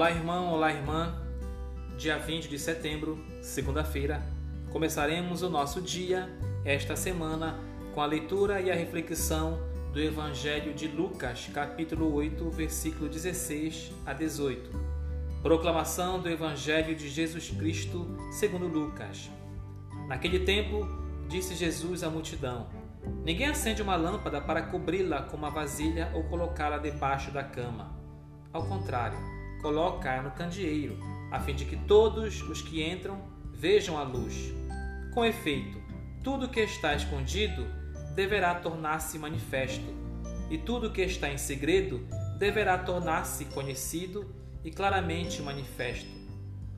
Olá, irmão, olá, irmã. Dia 20 de setembro, segunda-feira, começaremos o nosso dia, esta semana, com a leitura e a reflexão do Evangelho de Lucas, capítulo 8, versículo 16 a 18. Proclamação do Evangelho de Jesus Cristo, segundo Lucas. Naquele tempo, disse Jesus à multidão: Ninguém acende uma lâmpada para cobri-la com uma vasilha ou colocá-la debaixo da cama. Ao contrário, coloca-a no candeeiro, a fim de que todos os que entram vejam a luz. Com efeito, tudo que está escondido deverá tornar-se manifesto, e tudo que está em segredo deverá tornar-se conhecido e claramente manifesto.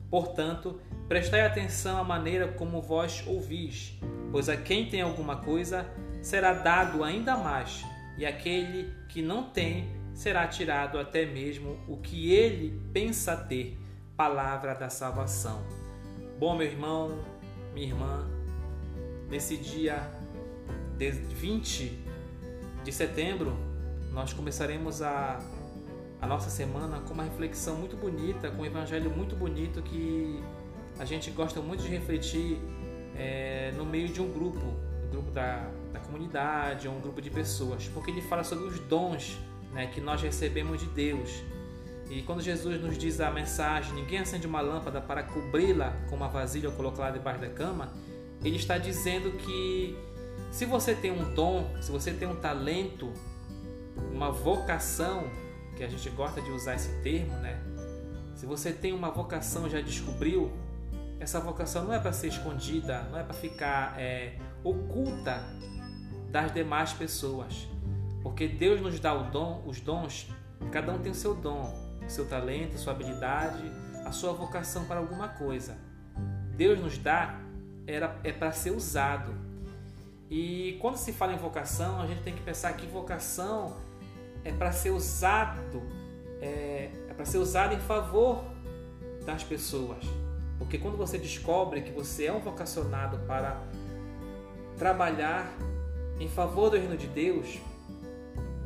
Portanto, prestai atenção à maneira como vós ouvis, pois a quem tem alguma coisa será dado ainda mais, e aquele que não tem será tirado até mesmo o que ele pensa ter. Palavra da salvação. Bom, meu irmão, minha irmã, nesse dia 20 de setembro, nós começaremos a, a nossa semana com uma reflexão muito bonita, com um evangelho muito bonito que a gente gosta muito de refletir é, no meio de um grupo, um grupo da, da comunidade, um grupo de pessoas, porque ele fala sobre os dons né, que nós recebemos de Deus. E quando Jesus nos diz a mensagem, ninguém acende uma lâmpada para cobri-la com uma vasilha ou colocá-la debaixo da cama, ele está dizendo que se você tem um dom, se você tem um talento, uma vocação, que a gente gosta de usar esse termo, né? Se você tem uma vocação, já descobriu, essa vocação não é para ser escondida, não é para ficar é, oculta das demais pessoas. Porque Deus nos dá o dom, os dons, cada um tem o seu dom, o seu talento, a sua habilidade, a sua vocação para alguma coisa. Deus nos dá era, é para ser usado. E quando se fala em vocação, a gente tem que pensar que vocação é para ser usado, é, é para ser usado em favor das pessoas. Porque quando você descobre que você é um vocacionado para trabalhar em favor do reino de Deus,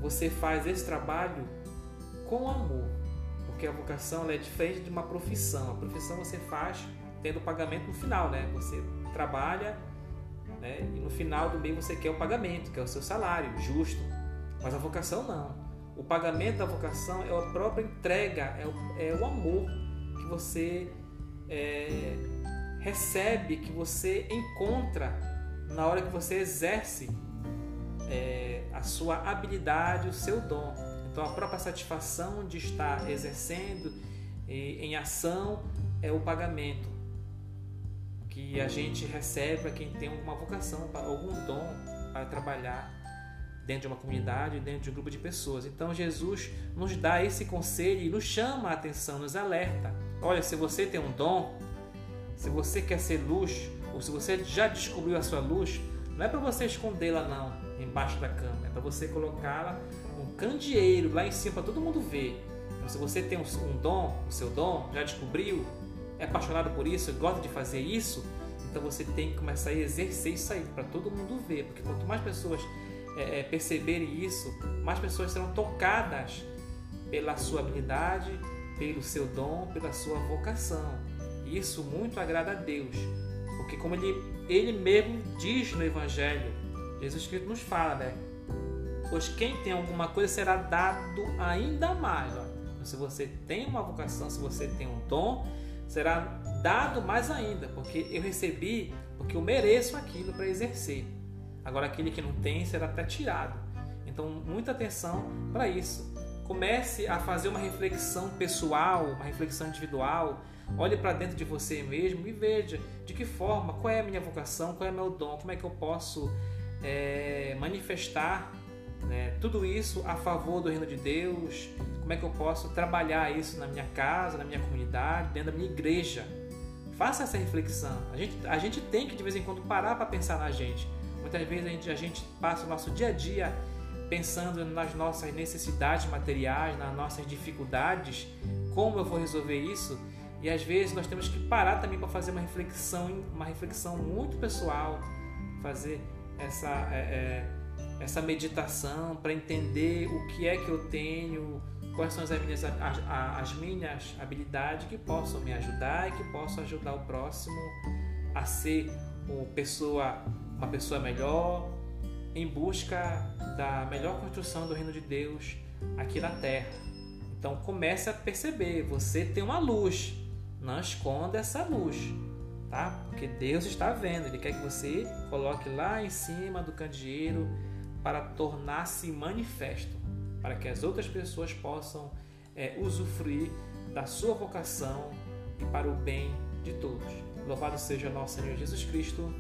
você faz esse trabalho com amor, porque a vocação é diferente de uma profissão. A profissão você faz tendo pagamento no final, né? Você trabalha né? e no final do mês você quer o pagamento, que é o seu salário justo. Mas a vocação não. O pagamento da vocação é a própria entrega, é o, é o amor que você é, recebe, que você encontra na hora que você exerce é, a sua habilidade, o seu dom. Então, a própria satisfação de estar exercendo em ação é o pagamento que a gente recebe para quem tem alguma vocação, algum dom para trabalhar dentro de uma comunidade, dentro de um grupo de pessoas. Então Jesus nos dá esse conselho e nos chama a atenção, nos alerta. Olha, se você tem um dom, se você quer ser luz, ou se você já descobriu a sua luz, não é para você escondê-la não, embaixo da cama, é para você colocá-la um candeeiro lá em cima para todo mundo ver. Então, se você tem um dom, o seu dom, já descobriu, é apaixonado por isso, gosta de fazer isso, então você tem que começar a exercer isso aí para todo mundo ver, porque quanto mais pessoas é, é, perceberem isso, mais pessoas serão tocadas pela sua habilidade, pelo seu dom, pela sua vocação. E isso muito agrada a Deus, porque como ele, ele mesmo diz no Evangelho, Jesus Cristo nos fala, né? Pois quem tem alguma coisa será dado ainda mais. Ó. Então, se você tem uma vocação, se você tem um dom, será dado mais ainda, porque eu recebi, porque eu mereço aquilo para exercer. Agora, aquele que não tem será até tirado. Então, muita atenção para isso. Comece a fazer uma reflexão pessoal, uma reflexão individual. Olhe para dentro de você mesmo e veja de que forma, qual é a minha vocação, qual é o meu dom, como é que eu posso é, manifestar né, tudo isso a favor do reino de Deus, como é que eu posso trabalhar isso na minha casa, na minha comunidade, dentro da minha igreja. Faça essa reflexão. A gente, a gente tem que de vez em quando parar para pensar na gente. Muitas vezes a gente, a gente passa o nosso dia a dia pensando nas nossas necessidades materiais, nas nossas dificuldades, como eu vou resolver isso. E às vezes nós temos que parar também para fazer uma reflexão, uma reflexão muito pessoal, fazer essa é, é, essa meditação para entender o que é que eu tenho, quais são as minhas, as, as minhas habilidades que possam me ajudar e que possam ajudar o próximo a ser uma pessoa, uma pessoa melhor, em busca da melhor construção do reino de Deus aqui na terra. Então comece a perceber, você tem uma luz, não esconda essa luz, tá? Porque Deus está vendo, Ele quer que você coloque lá em cima do candeeiro para tornar-se manifesto, para que as outras pessoas possam é, usufruir da sua vocação e para o bem de todos. Louvado seja nosso Senhor Jesus Cristo.